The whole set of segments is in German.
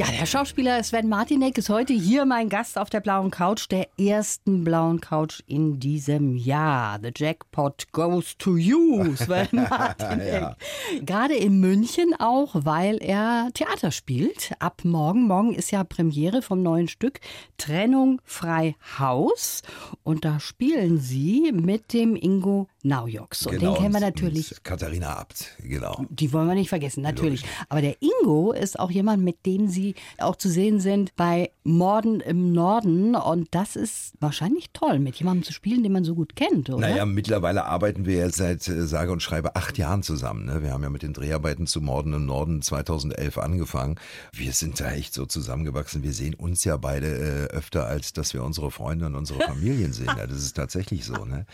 Ja, der Schauspieler Sven Martinek ist heute hier mein Gast auf der blauen Couch, der ersten blauen Couch in diesem Jahr. The Jackpot goes to you, Sven Martinek. ja. Gerade in München auch, weil er Theater spielt. Ab morgen, morgen ist ja Premiere vom neuen Stück Trennung frei Haus. Und da spielen Sie mit dem Ingo Naujoks. Und genau, den kennen wir natürlich. Katharina Abt, genau. Die wollen wir nicht vergessen, natürlich. Logisch. Aber der Ingo ist auch jemand, mit dem Sie auch zu sehen sind bei Morden im Norden. Und das ist wahrscheinlich toll, mit jemandem zu spielen, den man so gut kennt, oder? Naja, mittlerweile arbeiten wir ja seit äh, sage und schreibe acht Jahren zusammen. Ne? Wir haben ja mit den Dreharbeiten zu Morden im Norden 2011 angefangen. Wir sind da echt so zusammengewachsen. Wir sehen uns ja beide äh, öfter, als dass wir unsere Freunde und unsere Familien sehen. Ja, das ist tatsächlich so. Ne?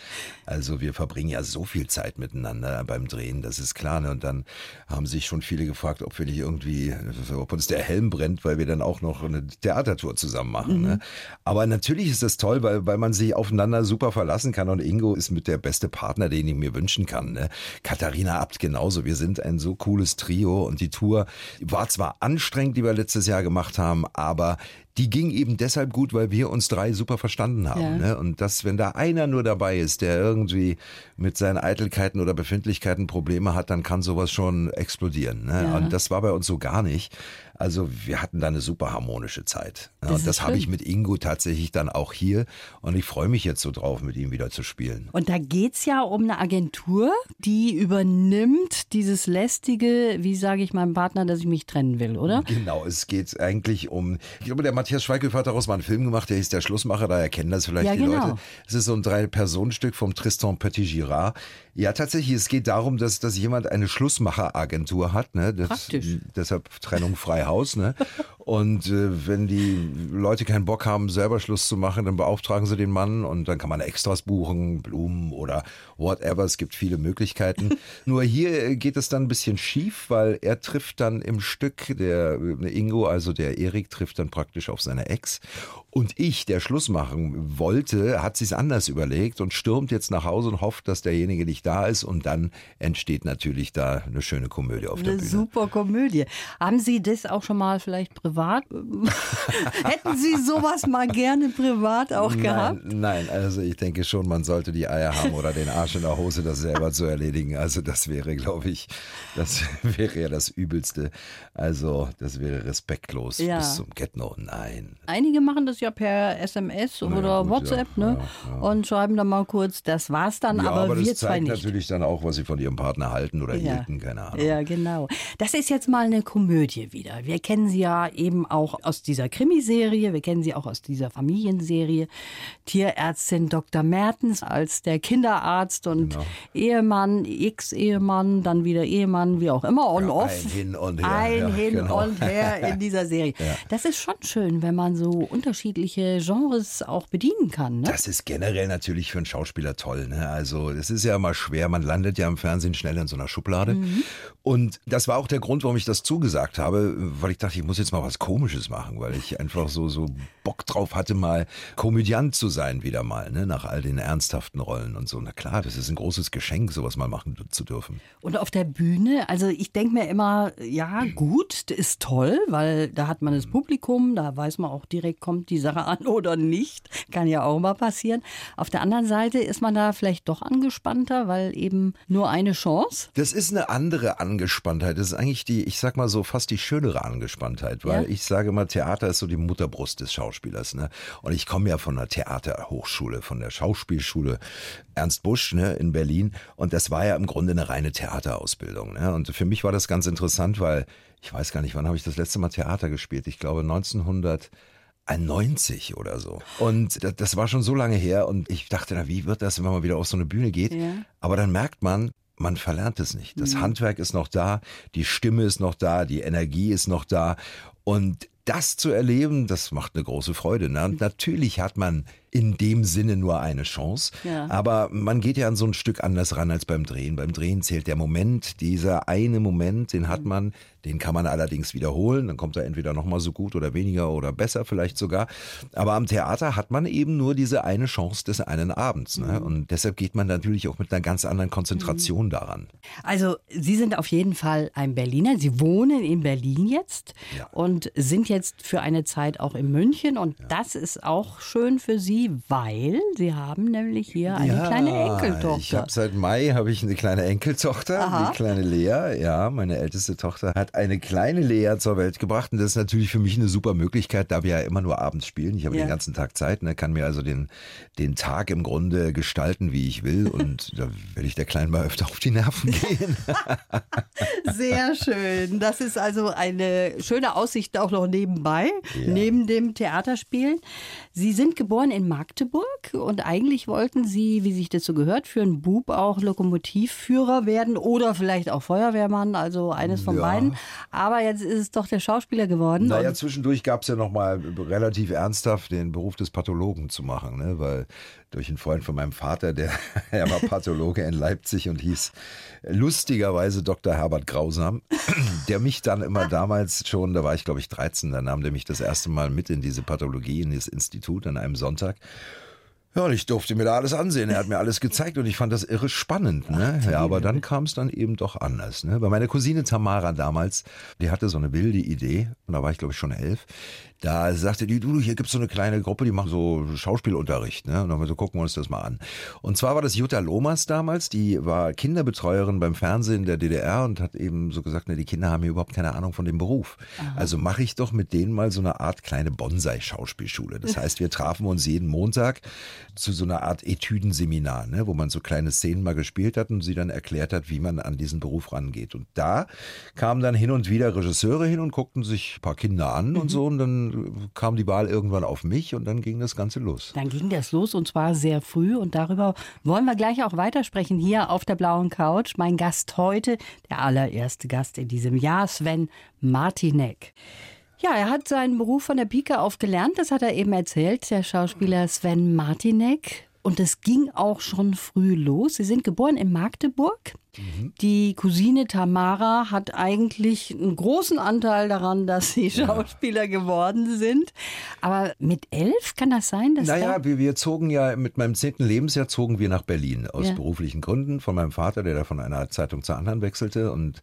Also wir verbringen verbringen ja so viel Zeit miteinander beim Drehen, das ist klar. Ne? Und dann haben sich schon viele gefragt, ob wir nicht irgendwie, ob uns der Helm brennt, weil wir dann auch noch eine Theatertour zusammen machen. Ne? Mhm. Ne? Aber natürlich ist das toll, weil, weil man sich aufeinander super verlassen kann. Und Ingo ist mit der beste Partner, den ich mir wünschen kann. Ne? Katharina Abt genauso. Wir sind ein so cooles Trio und die Tour war zwar anstrengend, die wir letztes Jahr gemacht haben, aber die ging eben deshalb gut, weil wir uns drei super verstanden haben. Ja. Ne? Und dass, wenn da einer nur dabei ist, der irgendwie mit seinen Eitelkeiten oder Befindlichkeiten Probleme hat, dann kann sowas schon explodieren. Ne? Ja. Und das war bei uns so gar nicht. Also wir hatten da eine super harmonische Zeit. Das und das habe ich mit Ingo tatsächlich dann auch hier. Und ich freue mich jetzt so drauf, mit ihm wieder zu spielen. Und da geht's ja um eine Agentur, die übernimmt dieses lästige, wie sage ich meinem Partner, dass ich mich trennen will, oder? Genau, es geht eigentlich um, ich glaube, der Matthias Schweighöfer hat daraus mal einen Film gemacht, der hieß Der Schlussmacher, da erkennen das vielleicht ja, die genau. Leute. Es ist so ein Drei-Personen-Stück vom Tristan Petit-Girard. Ja, tatsächlich, es geht darum, dass, dass jemand eine Schlussmacheragentur hat. Ne? Das, Praktisch. Deshalb Trennung frei Haus. Ne? Und äh, wenn die Leute keinen Bock haben, selber Schluss zu machen, dann beauftragen sie den Mann und dann kann man Extras buchen, Blumen oder whatever. Es gibt viele Möglichkeiten. Nur hier geht es dann ein bisschen schief, weil er trifft dann im Stück, der Ingo, also der Erik, trifft dann praktisch auf seine Ex. Und ich, der Schluss machen wollte, hat sich's anders überlegt und stürmt jetzt nach Hause und hofft, dass derjenige nicht da ist. Und dann entsteht natürlich da eine schöne Komödie auf der eine Bühne. Super Komödie. Haben Sie das auch schon mal vielleicht privat? Hätten Sie sowas mal gerne privat auch nein, gehabt? Nein, also ich denke schon, man sollte die Eier haben oder den Arsch in der Hose, das selber zu erledigen. Also das wäre, glaube ich, das wäre ja das Übelste. Also das wäre respektlos ja. bis zum Get-No. Nein. Einige machen das ja per SMS oder ja, WhatsApp ja, ne? und schreiben dann mal kurz, das war's dann, aber, aber wir zwei nicht. natürlich dann auch, was sie von ihrem Partner halten oder hielten, keine Ahnung. Ja, genau. Das ist jetzt mal eine Komödie wieder. Wir kennen sie ja eben auch aus dieser Krimiserie, wir kennen sie auch aus dieser Familienserie. Tierärztin Dr. Mertens als der Kinderarzt und genau. Ehemann, Ex-Ehemann, dann wieder Ehemann, wie auch immer, on off. Ein hin und her. Ein ja, hin genau. und her in dieser Serie. Das ist schon schön, wenn man so unterschiedliche Genres auch bedienen kann. Ne? Das ist generell natürlich für einen Schauspieler toll. Ne? Also es ist ja immer schwer, man landet ja im Fernsehen schnell in so einer Schublade. Mhm. Und das war auch der Grund, warum ich das zugesagt habe, weil ich dachte, ich muss jetzt mal was Komisches machen, weil ich einfach so, so Bock drauf hatte, mal Komödiant zu sein wieder mal, ne? nach all den ernsthaften Rollen und so. Na klar, das ist ein großes Geschenk, sowas mal machen zu dürfen. Und auf der Bühne, also ich denke mir immer, ja gut, ist toll, weil da hat man das Publikum, da weiß man auch direkt, kommt die Sache an oder nicht. Kann ja auch mal passieren. Auf der anderen Seite ist man da vielleicht doch angespannter, weil eben nur eine Chance. Das ist eine andere Angespanntheit. Angespanntheit. Das ist eigentlich die, ich sag mal so, fast die schönere Angespanntheit, weil ja. ich sage mal, Theater ist so die Mutterbrust des Schauspielers. Ne? Und ich komme ja von der Theaterhochschule, von der Schauspielschule Ernst Busch ne, in Berlin. Und das war ja im Grunde eine reine Theaterausbildung. Ne? Und für mich war das ganz interessant, weil ich weiß gar nicht, wann habe ich das letzte Mal Theater gespielt? Ich glaube 1900 90 oder so. Und das, war schon so lange her und ich dachte, na, wie wird das, wenn man wieder auf so eine Bühne geht? Ja. Aber dann merkt man, man verlernt es nicht. Das mhm. Handwerk ist noch da, die Stimme ist noch da, die Energie ist noch da. Und das zu erleben, das macht eine große Freude. Ne? Und natürlich hat man in dem Sinne nur eine Chance. Ja. Aber man geht ja an so ein Stück anders ran als beim Drehen. Beim Drehen zählt der Moment, dieser eine Moment, den hat man, den kann man allerdings wiederholen. Dann kommt er entweder nochmal so gut oder weniger oder besser vielleicht sogar. Aber am Theater hat man eben nur diese eine Chance des einen Abends. Ne? Und deshalb geht man natürlich auch mit einer ganz anderen Konzentration daran. Also Sie sind auf jeden Fall ein Berliner. Sie wohnen in Berlin jetzt Ja. und sind jetzt für eine Zeit auch in München. Und das ist auch schön für Sie, weil Sie haben nämlich hier eine kleine Ich Enkeltochter. habe seit Mai habe ich eine kleine Enkeltochter, Aha. die kleine Lea. Ja, meine älteste Tochter hat eine kleine Lea zur Welt gebracht und das ist natürlich für mich eine super Möglichkeit, da wir ja immer nur abends spielen. Ich habe Ja. den ganzen Tag Zeit, ne, kann mir also den den Tag im Grunde gestalten, wie ich will und da werde ich der Kleinen mal öfter auf die Nerven gehen. Sehr schön. Das ist also eine schöne Aussicht auch noch nebenbei, Ja. neben dem Theaterspielen. Sie sind geboren in Magdeburg und eigentlich wollten Sie, wie sich das so gehört, für einen Bub auch Lokomotivführer werden oder vielleicht auch Feuerwehrmann, also eines von Ja. beiden. Aber jetzt ist es doch der Schauspieler geworden. Naja, zwischendurch gab es ja noch mal relativ ernsthaft den Beruf des Pathologen zu machen, ne? weil durch einen Freund von meinem Vater, der er war Pathologe in Leipzig und hieß lustigerweise Dr. Herbert Grausam, der mich dann immer damals schon, da war ich glaube ich 13, da nahm der mich das erste Mal mit in diese Pathologie, in dieses Institut an einem Sonntag. Ja, und ich durfte mir da alles ansehen. Er hat mir alles gezeigt und ich fand das irre spannend. Ne? Ja, aber dann kam es dann eben doch anders. Ne? Bei meiner Cousine Tamara damals, die hatte so eine wilde Idee, und da war ich glaube ich schon elf. Da sagte die, du, hier gibt's so eine kleine Gruppe, die machen so Schauspielunterricht. Ne? Und dann so, gucken wir uns das mal an. Und zwar war das Jutta Lomas damals, die war Kinderbetreuerin beim Fernsehen der DDR und hat eben so gesagt, ne, die Kinder haben hier überhaupt keine Ahnung von dem Beruf. Also mache ich doch mit denen mal so eine Art kleine Bonsai-Schauspielschule. Das heißt, wir trafen uns jeden Montag zu so einer Art Etüdenseminar, ne, wo man so kleine Szenen mal gespielt hat und sie dann erklärt hat, wie man an diesen Beruf rangeht. Und da kamen dann hin und wieder Regisseure hin und guckten sich ein paar Kinder an und so und dann kam die Wahl irgendwann auf mich und dann ging das Ganze los. Dann ging das los und zwar sehr früh und darüber wollen wir gleich auch weitersprechen hier auf der blauen Couch. Mein Gast heute, der allererste Gast in diesem Jahr, Sven Martinek. Ja, er hat seinen Beruf von der Pike auf gelernt, das hat er eben erzählt, der Schauspieler Sven Martinek. Und es ging auch schon früh los. Sie sind geboren in Magdeburg. Die Cousine Tamara hat eigentlich einen großen Anteil daran, dass sie Schauspieler geworden sind. Aber mit elf kann das sein, dass Naja, wir, wir zogen ja mit meinem zehnten Lebensjahr zogen wir nach Berlin aus Ja. beruflichen Gründen von meinem Vater, der da von einer Zeitung zur anderen wechselte und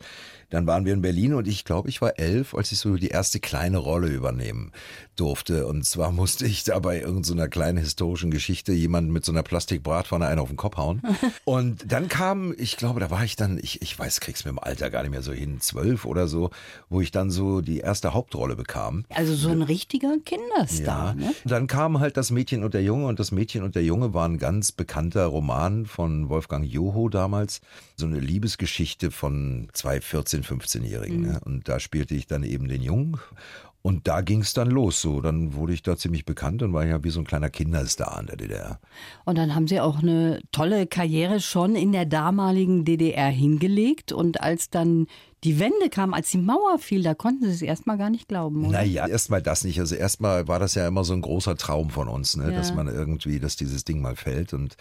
dann waren wir in Berlin und ich glaube, ich war elf, als ich so die erste kleine Rolle übernehmen durfte. Und zwar musste ich da bei irgendeiner kleinen historischen Geschichte jemanden mit so einer Plastikbratpfanne einen auf den Kopf hauen. Und dann kam, ich glaube, da war ich dann, ich, ich weiß, krieg's mir im Alter gar nicht mehr so hin, zwölf oder so, wo ich dann so die erste Hauptrolle bekam. Also so ein richtiger Kinderstar. Ne? Dann kam halt das Mädchen und der Junge und das Mädchen und der Junge war ein ganz bekannter Roman von Wolfgang Joho damals. So eine Liebesgeschichte von zwei 14-, 15-Jährigen. Ne? Und da spielte ich dann eben den Jungen. Und da ging es dann los. So, dann wurde ich da ziemlich bekannt und war ja wie so ein kleiner Kinderstar in der DDR. Und dann haben sie auch eine tolle Karriere schon in der damaligen DDR hingelegt. Und als dann die Wende kam, als die Mauer fiel, da konnten sie es erstmal gar nicht glauben. Oder? Naja, erstmal das nicht. Also erstmal war das ja immer so ein großer Traum von uns, ne? Ja. dass man irgendwie, dass dieses Ding mal fällt und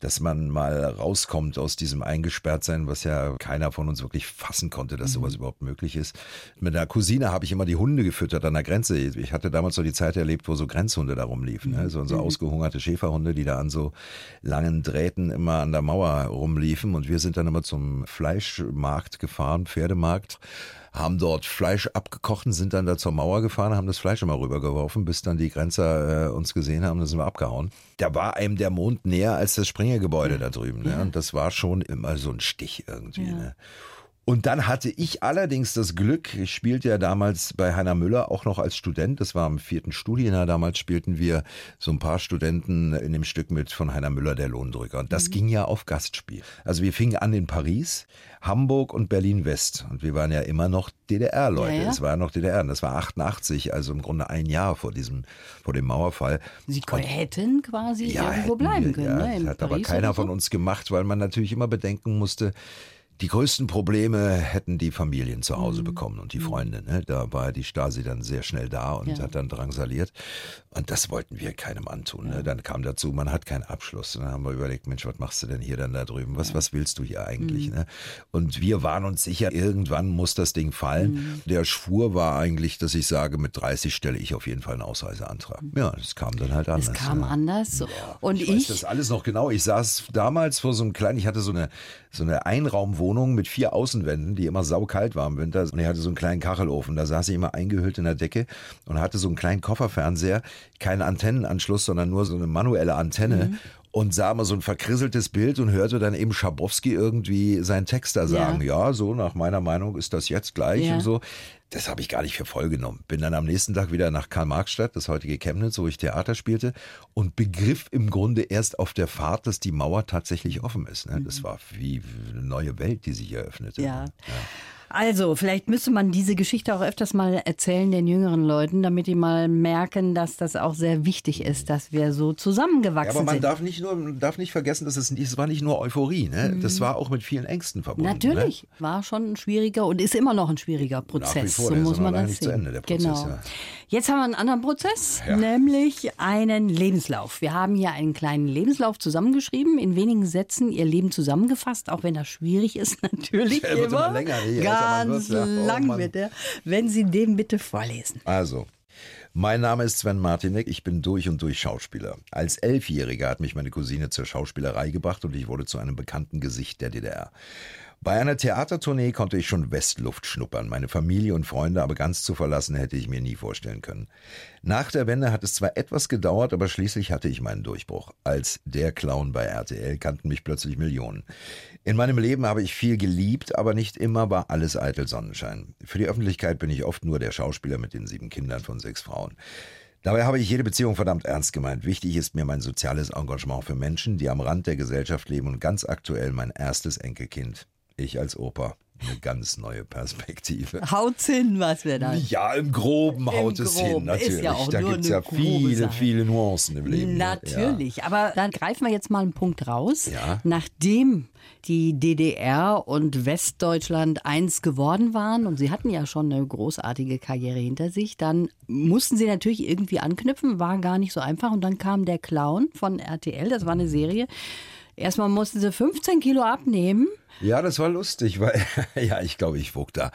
dass man mal rauskommt aus diesem Eingesperrtsein, was ja keiner von uns wirklich fassen konnte, dass sowas überhaupt möglich ist. Mit einer Cousine habe ich immer die Hunde gefüttert an der Grenze. Ich hatte damals so die Zeit erlebt, wo so Grenzhunde da rumliefen. Ne? So, so ausgehungerte Schäferhunde, die da an so langen Drähten immer an der Mauer rumliefen. Und wir sind dann immer zum Fleischmarkt gefahren, Pferdemarkt haben dort Fleisch abgekocht und sind dann da zur Mauer gefahren, haben das Fleisch immer rübergeworfen, bis dann die Grenzer äh, uns gesehen haben, dann sind wir abgehauen. Da war einem der Mond näher als das Springergebäude da drüben. Ne? Und das war schon immer so ein Stich irgendwie. Ne? Und dann hatte ich allerdings das Glück, ich spielte ja damals bei Heiner Müller auch noch als Student, das war im vierten Studienjahr, damals spielten wir so ein paar Studenten in dem Stück mit von Heiner Müller, der Lohndrücker. Und das ging ja auf Gastspiel. Also wir fingen an in Paris, Hamburg und Berlin-West. Und wir waren ja immer noch DDR-Leute. Ja, ja. Es war ja noch DDR. Und das war 88, also im Grunde ein Jahr vor diesem, vor dem Mauerfall. Sie hätten quasi irgendwo hätten bleiben wir, können. ja, ne? In hat aber Paris keiner oder so. von uns gemacht, weil man natürlich immer bedenken musste, Die größten Probleme hätten die Familien zu Hause bekommen und die Freunde. Ne? Da war die Stasi dann sehr schnell da und Ja. hat dann drangsaliert. Und das wollten wir keinem antun. Ne? Dann kam dazu, man hat keinen Abschluss. Und dann haben wir überlegt, Mensch, was machst du denn hier dann da drüben? Was, was willst du hier eigentlich? Ne? Und wir waren uns sicher, irgendwann muss das Ding fallen. Der Schwur war eigentlich, dass ich sage, mit 30 stelle ich auf jeden Fall einen Ausreiseantrag. Ja, das kam dann halt anders. Es kam ja. anders. Und Ich, ich, weiß das alles noch genau. Ich saß damals vor so einem kleinen, ich hatte so eine, so eine Einraumwohnung mit vier Außenwänden, die immer saukalt war im Winter. Und ich hatte so einen kleinen Kachelofen. Da saß ich immer eingehüllt in der Decke und hatte so einen kleinen Kofferfernseher. Keinen Antennenanschluss, sondern nur so eine manuelle Antenne. Mhm. Und sah immer so ein verkrisseltes Bild und hörte dann eben Schabowski irgendwie seinen Text da sagen. Ja, so nach meiner Meinung ist das jetzt gleich Ja. und so. Das habe ich gar nicht für voll genommen. Bin dann am nächsten Tag wieder nach Karl-Marx-Stadt, das heutige Chemnitz, wo ich Theater spielte und begriff im Grunde erst auf der Fahrt, dass die Mauer tatsächlich offen ist. Ne? Das war wie eine neue Welt, die sich eröffnete. Mhm. ja. Also, vielleicht müsste man diese Geschichte auch öfters mal erzählen den jüngeren Leuten, damit die mal merken, dass das auch sehr wichtig ist, dass wir so Ja, zusammengewachsen aber man sind. darf nicht nur, man darf nicht vergessen, dass es, es war nicht nur Euphorie, ne? Das war auch mit vielen Ängsten verbunden. Mhm. Natürlich, war schon ein schwieriger und ist immer noch ein schwieriger Prozess. vor, so der ist muss man das nicht zu sehen. Ende, der Prozess, genau. ja. Jetzt haben wir einen anderen Prozess, Ja. nämlich einen Lebenslauf. Wir haben hier einen kleinen Lebenslauf zusammengeschrieben, in wenigen Sätzen Ihr Leben zusammengefasst, auch wenn das schwierig ist natürlich Der wird immer länger, man Ganz ja. Oh, lang Mann. wird er. Wenn Sie den bitte vorlesen. Also, mein Name ist Sven Martinek, ich bin durch und durch Schauspieler. Als Elfjähriger hat mich meine Cousine zur Schauspielerei gebracht und ich wurde zu einem bekannten Gesicht der DDR. Bei einer Theatertournee konnte ich schon Westluft schnuppern, meine Familie und Freunde aber ganz zu verlassen hätte ich mir nie vorstellen können. Nach der Wende hat es zwar etwas gedauert, aber schließlich hatte ich meinen Durchbruch. Als der Clown bei RTL kannten mich plötzlich Millionen. In meinem Leben habe ich viel geliebt, aber nicht immer war alles eitel Sonnenschein. Für die Öffentlichkeit bin ich oft nur der Schauspieler mit den sieben Kindern von sechs Frauen. Dabei habe ich jede Beziehung verdammt ernst gemeint. Wichtig ist mir mein soziales Engagement für Menschen, die am Rand der Gesellschaft leben und ganz aktuell mein erstes Enkelkind. Ich als Opa. Eine ganz neue Perspektive. Haut's hin, was wir da. Ja, im Groben haut Im es Groben. hin, natürlich. ja da gibt es ja viele, Sache. viele Nuancen im Leben. ne? Natürlich, aber dann greifen wir jetzt mal einen Punkt raus. Ja. Nachdem die DDR und Westdeutschland eins geworden waren und sie hatten ja schon eine großartige Karriere hinter sich, dann mussten sie natürlich irgendwie anknüpfen, war gar nicht so einfach und dann kam der Clown von RTL, das war eine Serie. Erstmal mussten sie 15 Kilo abnehmen. Ja. das war lustig, weil, ja, ich glaube, ich wog da,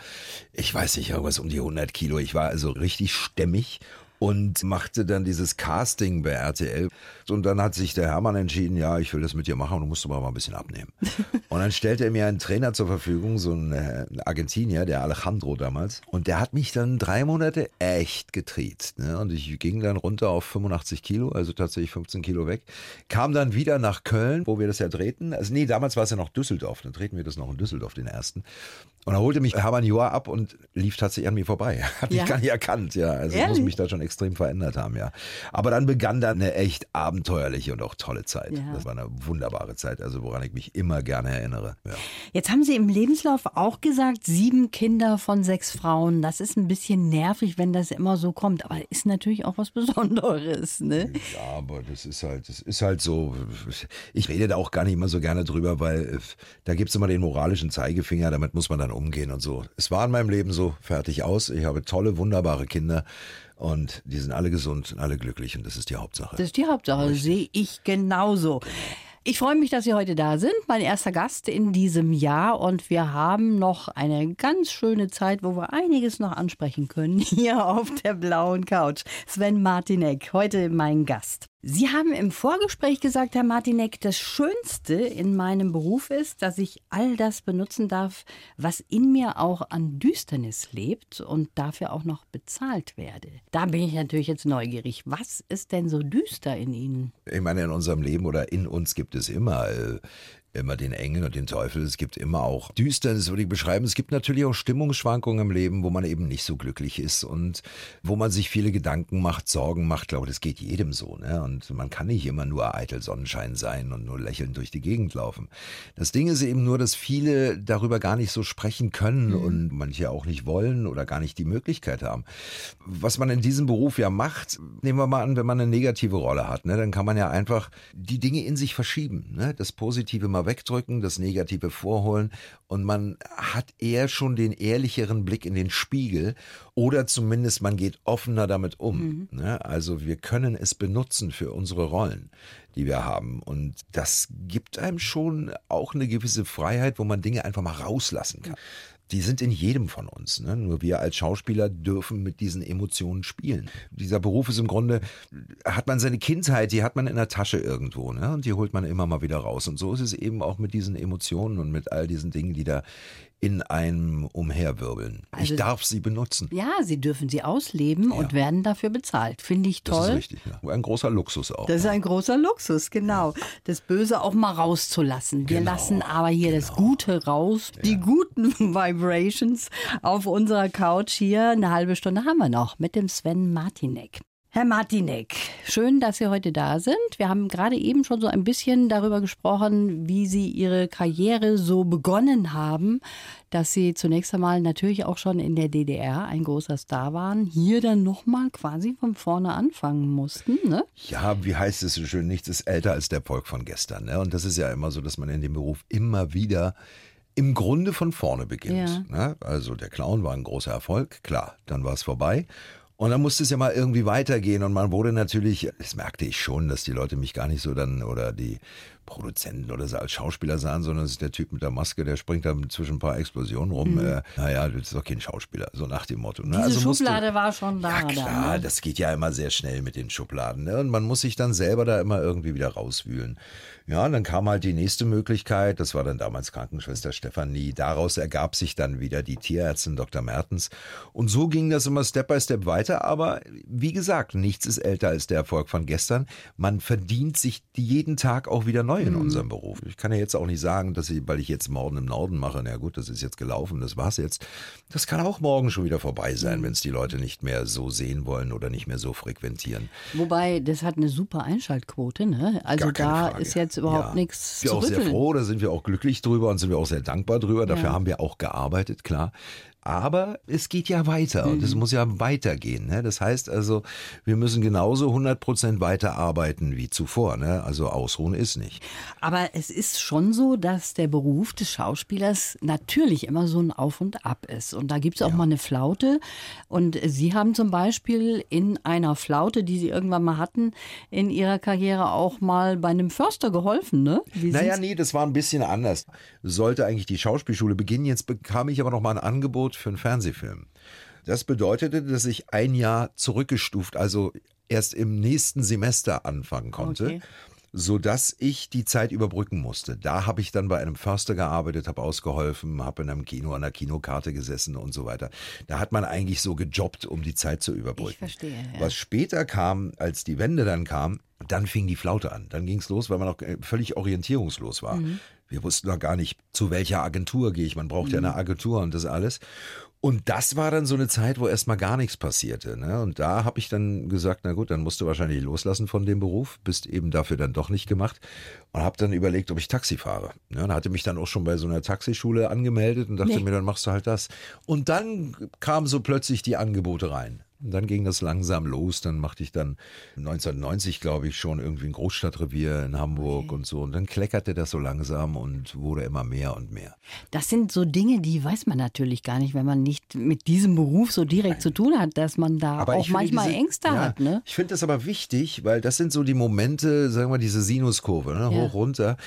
ich weiß nicht, irgendwas um die 100 Kilo. Ich war also richtig stämmig und machte dann dieses Casting bei RTL. Und dann hat sich der Hermann entschieden, ja, ich will das mit dir machen, du musst aber mal ein bisschen abnehmen. Und dann stellte er mir einen Trainer zur Verfügung, so ein äh, Argentinier, der Alejandro damals. Und der hat mich dann drei Monate echt getriezt. Ne? Und ich ging dann runter auf 85 Kilo, also tatsächlich 15 Kilo weg. Kam dann wieder nach Köln, wo wir das ja drehten. Also nee, damals war es ja noch Düsseldorf. Dann drehten wir das noch in Düsseldorf, den ersten. Und da holte mich Hermann Joa ab und lief tatsächlich an mir vorbei. Hat mich Ja? gar nicht erkannt, ja. Also ich muss mich da schon extrem verändert haben, ja. Aber dann begann dann eine echt abenteuerliche und auch tolle Zeit. Ja. Das war eine wunderbare Zeit, also woran ich mich immer gerne erinnere. Ja. Jetzt haben Sie im Lebenslauf auch gesagt, sieben Kinder von sechs Frauen. Das ist ein bisschen nervig, wenn das immer so kommt. Aber ist natürlich auch was Besonderes, ne? Ja, aber das ist halt, das ist halt so. Ich rede da auch gar nicht immer so gerne drüber, weil äh, da gibt's immer den moralischen Zeigefinger, damit muss man dann umgehen und so. Es war in meinem Leben so, fertig aus. Ich habe tolle, wunderbare Kinder und die sind alle gesund und alle glücklich und das ist die Hauptsache. Das ist die Hauptsache, sehe ich genauso. Ich freue mich, dass Sie heute da sind, mein erster Gast in diesem Jahr. Und wir haben noch eine ganz schöne Zeit, wo wir einiges noch ansprechen können, hier auf der blauen Couch. Sven Martinek, heute mein Gast. Sie haben im Vorgespräch gesagt, Herr Martinek, das Schönste in meinem Beruf ist, dass ich all das benutzen darf, was in mir auch an Düsternis lebt und dafür auch noch bezahlt werde. Da bin ich natürlich jetzt neugierig. Was ist denn so düster in Ihnen? Ich meine, in unserem Leben oder in uns gibt es immer, äh, immer den Engel und den Teufel. Es gibt immer auch Düsternis, würde ich beschreiben. Es gibt natürlich auch Stimmungsschwankungen im Leben, wo man eben nicht so glücklich ist und wo man sich viele Gedanken macht, Sorgen macht. Ich glaube, das geht jedem so. Ne? Und man kann nicht immer nur eitel Sonnenschein sein und nur lächelnd durch die Gegend laufen. Das Ding ist eben nur, dass viele darüber gar nicht so sprechen können und manche auch nicht wollen oder gar nicht die Möglichkeit haben. Was man in diesem Beruf ja macht, nehmen wir mal an, wenn man eine negative Rolle hat, ne, dann kann man ja einfach die Dinge in sich verschieben. Ne? Das Positive mal mal wegdrücken, das Negative vorholen und man hat eher schon den ehrlicheren Blick in den Spiegel oder zumindest man geht offener damit um. Mhm. Ne? Also wir können es benutzen für unsere Rollen, die wir haben und das gibt einem schon auch eine gewisse Freiheit, wo man Dinge einfach mal rauslassen kann die sind in jedem von uns. Ne? Nur wir als Schauspieler dürfen mit diesen Emotionen spielen. Dieser Beruf ist im Grunde, hat man seine Kindheit, die hat man in der Tasche irgendwo, ne? Und die holt man immer mal wieder raus. Und so ist es eben auch mit diesen Emotionen und mit all diesen Dingen, die da in einem umherwirbeln. Also, ich darf sie benutzen. Ja, sie dürfen sie ausleben ja. und werden dafür bezahlt. Finde ich toll. Das ist richtig, ja. Ein großer Luxus auch. Das ist ein großer Luxus, genau. Das Böse auch mal rauszulassen. Wir genau. lassen aber hier genau. das Gute raus, die guten Vibrations auf unserer Couch hier. Eine halbe Stunde haben wir noch mit dem Sven Martinek. Herr Martinek, schön, dass Sie heute da sind. Wir haben gerade eben schon so ein bisschen darüber gesprochen, wie Sie Ihre Karriere so begonnen haben, dass Sie zunächst einmal natürlich auch schon in der DDR ein großer Star waren, hier dann nochmal quasi von vorne anfangen mussten. Ne? Ja, wie heißt es so schön, nichts ist älter als der Volk von gestern. Ne? Und das ist ja immer so, dass man in dem Beruf immer wieder im Grunde von vorne beginnt. Ja. Ne? Also der Clown war ein großer Erfolg, klar, dann war es vorbei. Und dann musste es ja mal irgendwie weitergehen und man wurde natürlich, das merkte ich schon, dass die Leute mich gar nicht so dann oder die Produzenten oder so als Schauspieler sahen, sondern es ist der Typ mit der Maske, der springt da zwischen ein paar Explosionen rum. Mhm. Äh, naja, du bist doch kein Schauspieler, so nach dem Motto. Ne? Diese also Schublade musste, war schon da. Ja klar, ne? das geht ja immer sehr schnell mit den Schubladen. Ne? Und man muss sich dann selber da immer irgendwie wieder rauswühlen. Ja, dann kam halt die nächste Möglichkeit, das war dann damals Krankenschwester Stefanie. Daraus ergab sich dann wieder die Tierärztin Dr. Mertens. Und so ging das immer Step by Step weiter. Aber wie gesagt, nichts ist älter als der Erfolg von gestern. Man verdient sich jeden Tag auch wieder neu in mhm. unserem Beruf. Ich kann ja jetzt auch nicht sagen, dass ich, weil ich jetzt Morden im Norden mache, na gut, das ist jetzt gelaufen, das war's jetzt. Das kann auch morgen schon wieder vorbei sein, mhm. wenn es die Leute nicht mehr so sehen wollen oder nicht mehr so frequentieren. Wobei, das hat eine super Einschaltquote, ne? Also da Frage. ist jetzt überhaupt ja. nichts zu Wir auch sehr froh, da sind wir auch glücklich drüber und sind wir auch sehr dankbar drüber. Dafür ja. haben wir auch gearbeitet, klar. Aber es geht ja weiter und es mhm. muss ja weitergehen. Ne? Das heißt also, wir müssen genauso 100 Prozent weiterarbeiten wie zuvor. Ne? Also ausruhen ist nicht. Aber es ist schon so, dass der Beruf des Schauspielers natürlich immer so ein Auf und Ab ist. Und da gibt es auch ja. mal eine Flaute. Und Sie haben zum Beispiel in einer Flaute, die Sie irgendwann mal hatten, in Ihrer Karriere auch mal bei einem Förster geholfen, ne? Wie naja, nee, das war ein bisschen anders. Sollte eigentlich die Schauspielschule beginnen. Jetzt bekam ich aber noch mal ein Angebot Angebot für einen Fernsehfilm. Das bedeutete, dass ich ein Jahr zurückgestuft, also erst im nächsten Semester anfangen konnte. Okay so dass ich die Zeit überbrücken musste. Da habe ich dann bei einem Förster gearbeitet, habe ausgeholfen, habe in einem Kino an der Kinokarte gesessen und so weiter. Da hat man eigentlich so gejobbt, um die Zeit zu überbrücken. Ich verstehe. Ja. Was später kam, als die Wende dann kam, dann fing die Flaute an. Dann ging es los, weil man auch äh, völlig orientierungslos war. Mhm. Wir wussten noch gar nicht, zu welcher Agentur gehe ich. Man braucht mhm. ja eine Agentur und das alles. Und das war dann so eine Zeit, wo erstmal gar nichts passierte. Ne? Und da habe ich dann gesagt, na gut, dann musst du wahrscheinlich loslassen von dem Beruf, bist eben dafür dann doch nicht gemacht und habe dann überlegt, ob ich Taxi fahre. Ja, und hatte mich dann auch schon bei so einer Taxischule angemeldet und dachte nee. mir, dann machst du halt das. Und dann kamen so plötzlich die Angebote rein. Und dann ging das langsam los. Dann machte ich dann 1990, glaube ich, schon irgendwie ein Großstadtrevier in Hamburg okay. und so. Und dann kleckerte das so langsam und wurde immer mehr und mehr. Das sind so Dinge, die weiß man natürlich gar nicht, wenn man nicht mit diesem Beruf so direkt Nein. zu tun hat, dass man da aber auch manchmal diese, Ängste ja, hat. Ne? Ich finde das aber wichtig, weil das sind so die Momente, sagen wir, diese Sinuskurve, ne? ja. hoch, runter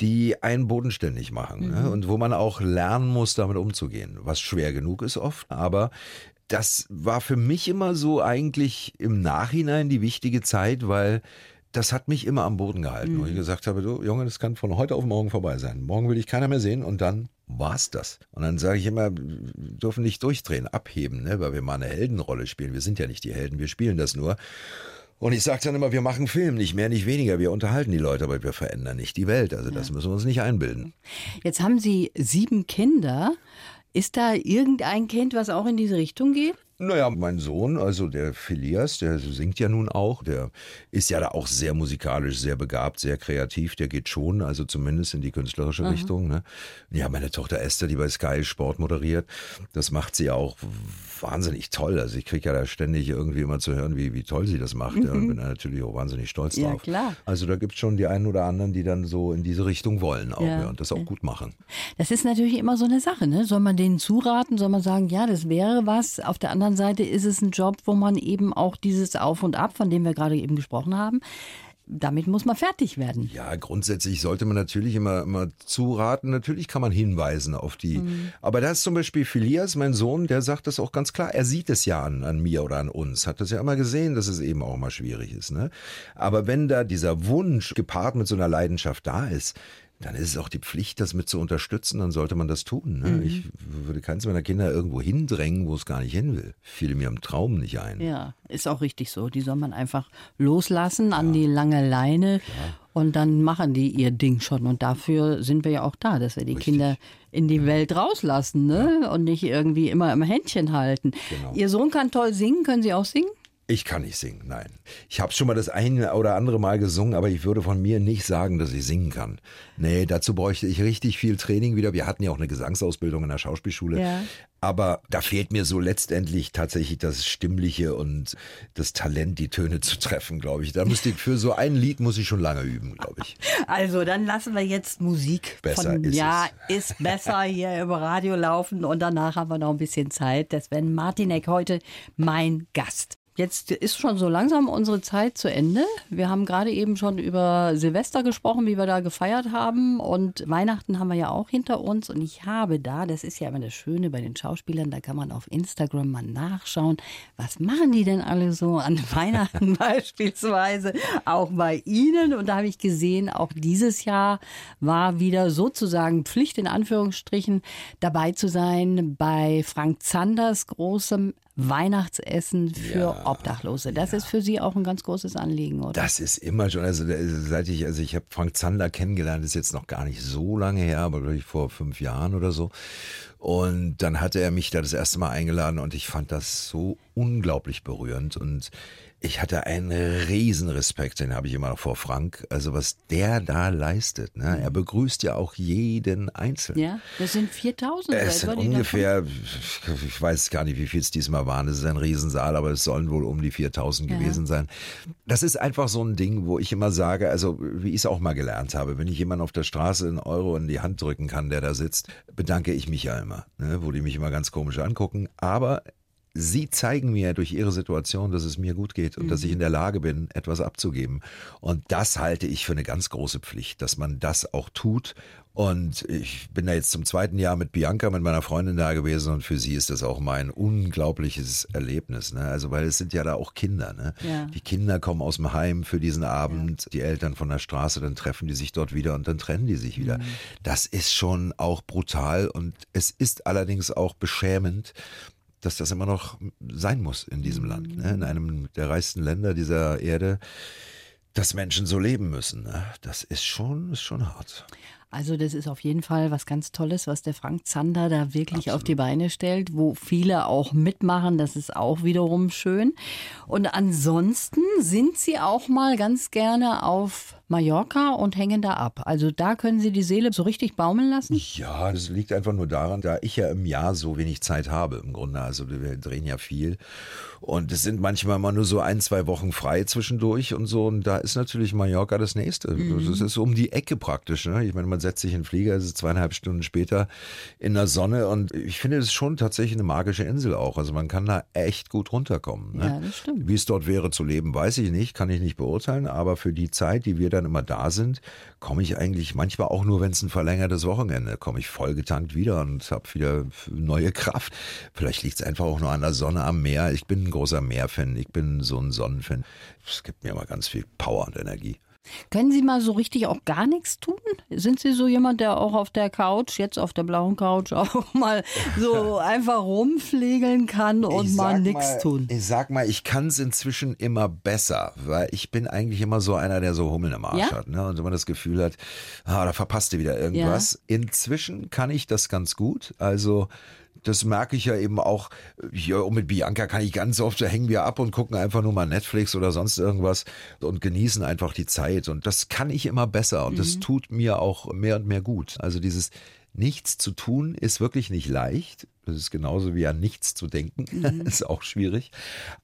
die einen bodenständig machen ne? mhm. ne? und wo man auch lernen muss, damit umzugehen, was schwer genug ist oft, aber das war für mich immer so eigentlich im Nachhinein die wichtige Zeit, weil das hat mich immer am Boden gehalten, mhm. wo ich mhm. gesagt habe, du Junge, das kann von heute auf morgen vorbei sein. Morgen will ich keiner mehr sehen und dann war's das. Und dann sage ich immer, wir dürfen nicht durchdrehen, abheben, ne, weil wir mal eine Heldenrolle spielen. Wir sind ja nicht die Helden, wir spielen das nur. Und ich sage dann immer, wir machen Film, nicht mehr, nicht weniger. Wir unterhalten die Leute, aber wir verändern nicht die Welt. Also das müssen wir uns nicht einbilden. Jetzt haben Sie sieben Kinder. Ist da irgendein Kind, was auch in diese Richtung geht? Naja, mein Sohn, also der Philias, der singt ja nun auch, der ist ja da auch sehr musikalisch, sehr begabt, sehr kreativ, der geht schon, also zumindest in die künstlerische Richtung. Ne? Ja, meine Tochter Esther, die bei Sky Sport moderiert, das macht sie auch wahnsinnig toll. Also ich kriege ja da ständig irgendwie immer zu hören, wie, wie toll sie das macht ja, und bin da natürlich auch wahnsinnig stolz Ja, drauf. klar. Also da gibt es schon die einen oder anderen, die dann so in diese Richtung wollen auch ja, und das auch gut machen. Das ist natürlich immer so eine Sache. Ne? Soll man denen zuraten? Soll man sagen, ja, das wäre was? Auf der anderen Seite ist es ein Job, wo man eben auch dieses Auf und Ab, von dem wir gerade eben gesprochen haben, damit muss man fertig werden. Ja, grundsätzlich sollte man natürlich immer, immer zuraten. Natürlich kann man hinweisen auf die. Aber da ist zum Beispiel Philias, mein Sohn, der sagt das auch ganz klar. Er sieht es ja an, an mir oder an uns. Hat das ja immer gesehen, dass es eben auch mal schwierig ist. Ne? Aber wenn da dieser Wunsch gepaart mit so einer Leidenschaft da ist, dann ist es auch die Pflicht, das mit zu unterstützen, dann sollte man das tun. Ne? Ich würde keins meiner Kinder irgendwo hindrängen, wo es gar nicht hin will. Fiel mir im Traum nicht ein. Ja, ist auch richtig so. Die soll man einfach loslassen an die lange Leine und dann machen die ihr Ding schon. Und dafür sind wir ja auch da, dass wir die Richtig. Kinder in die Welt rauslassen ne? und nicht irgendwie immer im Händchen halten. Genau. Ihr Sohn kann toll singen. Können Sie auch singen? Ich kann nicht singen, nein. Ich habe schon mal das eine oder andere Mal gesungen, aber ich würde von mir nicht sagen, dass ich singen kann. Nee, dazu bräuchte ich richtig viel Training wieder. Wir hatten ja auch eine Gesangsausbildung in der Schauspielschule. Ja. Aber da fehlt mir so letztendlich tatsächlich das Stimmliche und das Talent, die Töne zu treffen, glaube ich. Da müsste ich für so ein Lied muss ich schon lange üben, glaube ich. Also, dann lassen wir jetzt Musik Besser von ist Ja, ist besser hier im Radio laufen und danach haben wir noch ein bisschen Zeit. Das Sven Martinek heute mein Gast. Jetzt ist schon so langsam unsere Zeit zu Ende. Wir haben gerade eben schon über Silvester gesprochen, wie wir da gefeiert haben. Und Weihnachten haben wir ja auch hinter uns. Und ich habe da, das ist ja immer das Schöne bei den Schauspielern, da kann man auf Instagram mal nachschauen, was machen die denn alle so an Weihnachten beispielsweise, auch bei Ihnen. Und da habe ich gesehen, auch dieses Jahr war wieder sozusagen Pflicht in Anführungsstrichen dabei zu sein bei Frank Zanders großem Weihnachtsessen für Ja, Obdachlose. Das ist für Sie auch ein ganz großes Anliegen, oder? Das ist immer schon, also seit ich, also ich habe Frank Zander kennengelernt, ist jetzt noch gar nicht so lange her, aber glaube ich vor fünf Jahren oder so. Und dann hatte er mich da das erste Mal eingeladen und ich fand das so unglaublich berührend und ich hatte einen riesen Respekt, den habe ich immer noch vor Frank. Also was der da leistet, ne? Er begrüßt ja auch jeden Einzelnen. ja, das sind 4000 Es sind ungefähr, ich weiß gar nicht, wie viel es diesmal waren. Es ist ein Riesensaal, aber es sollen wohl um die 4000 Ja. gewesen sein. Das ist einfach so ein Ding, wo ich immer sage, also wie ich es auch mal gelernt habe, wenn ich jemanden auf der Straße einen Euro in die Hand drücken kann, der da sitzt, bedanke ich mich ja immer, ne? wo die mich immer ganz komisch angucken. Aber Sie zeigen mir durch ihre Situation, dass es mir gut geht und dass ich in der Lage bin, etwas abzugeben. Und das halte ich für eine ganz große Pflicht, dass man das auch tut. Und ich bin da jetzt zum zweiten Jahr mit Bianca, mit meiner Freundin da gewesen und für sie ist das auch mein unglaubliches Erlebnis. Ne? Also, weil es sind ja da auch Kinder. Ne? Ja. Die Kinder kommen aus dem Heim für diesen Abend, die Eltern von der Straße, dann treffen die sich dort wieder und dann trennen die sich wieder. Das ist schon auch brutal und es ist allerdings auch beschämend, dass das immer noch sein muss in diesem Land, ne? in einem der reichsten Länder dieser Erde, dass Menschen so leben müssen. Ne? Das ist schon, ist schon hart. Also das ist auf jeden Fall was ganz Tolles, was der Frank Zander da wirklich auf die Beine stellt, wo viele auch mitmachen. Das ist auch wiederum schön. Und ansonsten sind Sie auch mal ganz gerne auf Mallorca und hängen da ab. Also da können Sie die Seele so richtig baumeln lassen. Ja, das liegt einfach nur daran, da ich ja im Jahr so wenig Zeit habe im Grunde. Also wir drehen ja viel und es sind manchmal mal nur so ein, zwei Wochen frei zwischendurch und so. Und da ist natürlich Mallorca das nächste. Das ist um die Ecke praktisch. Ne? Ich meine, man setzt sich in den Flieger, es ist zweieinhalb Stunden später in der Sonne und ich finde, es ist schon tatsächlich eine magische Insel auch. Also man kann da echt gut runterkommen. Ne? Ja, das stimmt. Wie es dort wäre zu leben, weiß ich nicht, kann ich nicht beurteilen, aber für die Zeit, die wir dann immer da sind, komme ich eigentlich manchmal auch nur, wenn es ein verlängertes Wochenende, komme ich vollgetankt wieder und habe wieder neue Kraft. Vielleicht liegt es einfach auch nur an der Sonne am Meer. Ich bin ein großer Meerfan, ich bin so ein Sonnenfan. Es gibt mir immer ganz viel Power und Energie. Können Sie mal so richtig auch gar nichts tun? Sind Sie so jemand, der auch auf der Couch, jetzt auf der blauen Couch, auch mal so einfach rumflegeln kann und Ich mal nichts tun? Ich sag mal, ich kann es inzwischen immer besser, weil ich bin eigentlich immer so einer, der so Hummeln im Arsch Ja? hat. Ne? Und wenn man das Gefühl hat, ah, da verpasst du wieder irgendwas. Inzwischen kann ich das ganz gut. Also Das merke ich ja eben auch. Ja, und mit Bianca kann ich ganz oft, da hängen wir ab und gucken einfach nur mal Netflix oder sonst irgendwas und genießen einfach die Zeit. Und das kann ich immer besser und das tut mir auch mehr und mehr gut. Also dieses Nichts zu tun ist wirklich nicht leicht. Das ist genauso wie an nichts zu denken. Mhm. ist auch schwierig.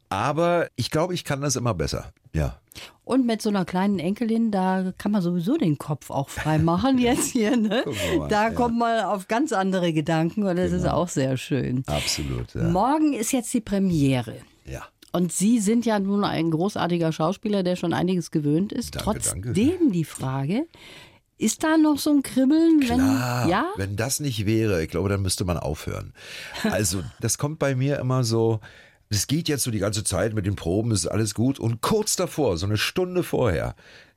Aber ich glaube, ich kann das immer besser. Ja. Und mit so einer kleinen Enkelin, da kann man sowieso den Kopf auch frei machen jetzt hier. Ne? Mal, Da ja. Genau. kommt man auf ganz andere Gedanken und das ist auch sehr schön. Absolut. Ja. Morgen ist jetzt die Premiere. ja. Und Sie sind ja nun ein großartiger Schauspieler, der schon einiges gewöhnt ist. Danke, Trotzdem danke. die Frage, ist da noch so ein Kribbeln? Klar, Wenn, ja? wenn das nicht wäre, ich glaube, dann müsste man aufhören. Also, das kommt bei mir immer so, es geht jetzt so die ganze Zeit mit den Proben, ist alles gut und kurz davor, so eine Stunde vorher,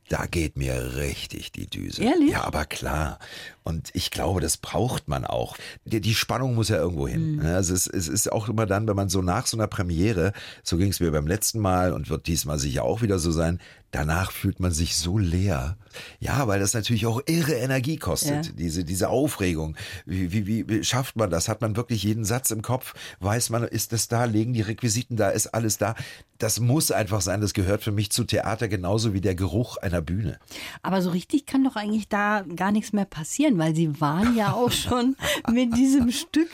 da geht mir richtig die Düse. Ehrlich? Ja, aber klar. Und ich glaube, das braucht man auch. Die, die Spannung muss ja irgendwo Mhm. hin. Ja, Es, ist, es ist auch immer dann, wenn man so nach so einer Premiere, so ging es mir beim letzten Mal und wird diesmal sicher auch wieder so sein, danach fühlt man sich so leer. Ja, weil das natürlich auch irre Energie kostet, Ja. diese, diese Aufregung. Wie, wie, wie- wie schafft man das? Hat man wirklich jeden Satz im Kopf? Weiß man, ist das da? Legen die Requisiten da? Ist alles da? Das muss einfach sein. Das gehört für mich zu Theater genauso wie der Geruch einer Bühne. Aber so richtig kann doch eigentlich da gar nichts mehr passieren, weil Sie waren ja auch schon mit diesem Stück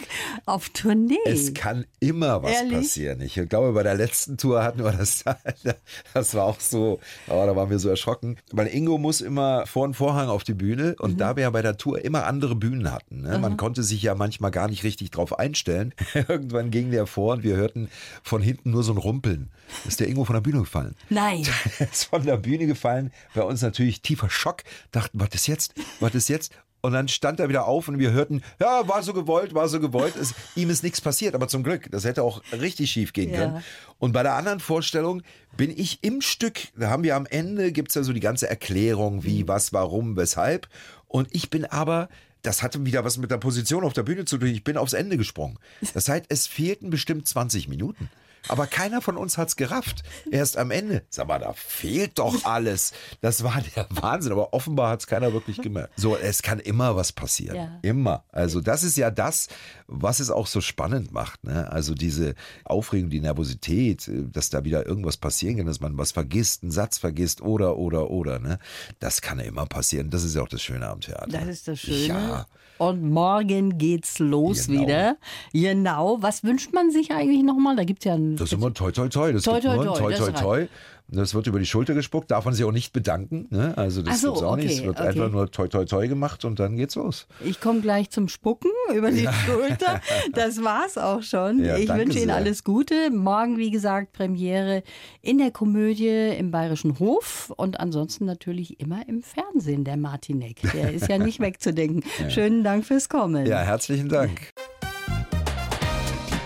auf Tournee. Es kann immer was Ehrlich? passieren. Ich glaube, bei der letzten Tour hatten wir das, das war auch so, aber da waren wir so erschrocken. Weil Ingo muss immer vor den Vorhang auf die Bühne und Mhm. da wir ja bei der Tour immer andere Bühnen hatten, ne? man konnte sich ja manchmal gar nicht richtig drauf einstellen. Irgendwann ging der vor und wir hörten von hinten nur so ein Rumpeln. Ist der Ingo von der Bühne gefallen? Nein. Er ist von der Bühne gefallen. Bei uns natürlich tiefer Schock. Dachten, was ist jetzt? Was ist jetzt? Und dann stand er wieder auf und wir hörten, ja, war so gewollt, war so gewollt. Es, ihm ist nichts passiert, aber zum Glück. Das hätte auch richtig schief gehen Ja. können. Und bei der anderen Vorstellung bin ich im Stück, da haben wir am Ende, gibt's ja so die ganze Erklärung, wie, was, warum, weshalb. Und ich bin aber das hatte wieder was mit der Position auf der Bühne zu tun. Ich bin aufs Ende gesprungen. Das heißt, es fehlten bestimmt 20 Minuten. Aber keiner von uns hat's gerafft. Erst am Ende. Sag mal, da fehlt doch alles. Das war der Wahnsinn. Aber offenbar hat's keiner wirklich gemerkt. So, es kann immer was passieren. Ja. Immer. Also das ist ja das, was es auch so spannend macht. Ne? Also diese Aufregung, die Nervosität, äh, dass da wieder irgendwas passieren kann, dass man was vergisst, einen Satz vergisst oder, oder, oder. Ne? Das kann ja immer passieren. Das ist ja auch das Schöne am Theater. Das ist das Schöne. Ja. Und morgen geht's los Genau. wieder. Genau. Was wünscht man sich eigentlich nochmal? Da gibt's ja ein. Das ist immer toi toi toi. Das Toi, toi, toi, toi das toi toi. Das wird über die Schulter gespuckt, darf man sich auch nicht bedanken. Ne? Also das so, gibt's auch nicht. okay, Es wird okay. einfach nur toi toi toi gemacht und dann geht's los. Ich komme gleich zum Spucken über die Schulter. Das war's auch schon. Ja, ich wünsche Ihnen alles Gute. Morgen, wie gesagt, Premiere in der Komödie im Bayerischen Hof und ansonsten natürlich immer im Fernsehen, der Martinek. Der ist ja nicht wegzudenken. Schönen Dank fürs Kommen. Ja, herzlichen Dank.